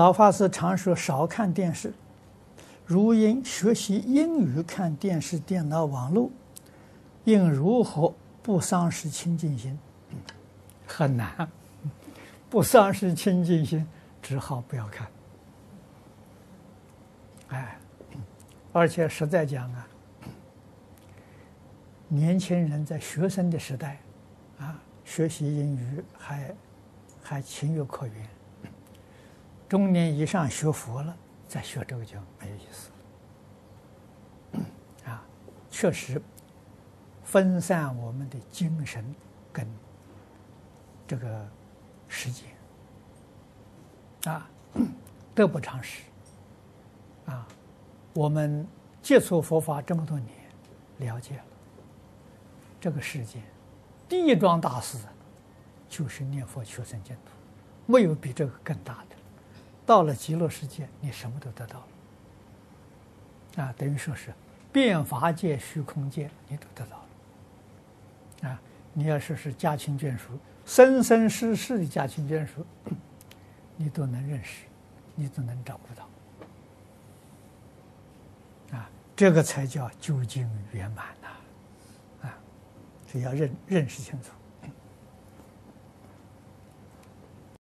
老法师常说少看电视，如因学习英语看电视、电脑、网络，应如何不丧失清净心？很难，不丧失清净心，只好不要看。哎，而且实在讲啊，年轻人在学生的时代，啊，学习英语还还情有可原。中年以上学佛了，再学这个就没有意思了。啊，确实分散我们的精神跟这个时间，啊，得不偿失。啊，我们接触佛法这么多年，了解了这个世界，第一桩大事就是念佛求生净土，没有比这个更大的。到了极乐世界，你什么都得到了，啊，等于说是变法界、虚空界，你都得到了，啊，你要说是家亲眷属，生生世世的家亲眷属，你都能认识，你都能照顾到，啊，这个才叫究竟圆满呐，啊，这要认认识清楚。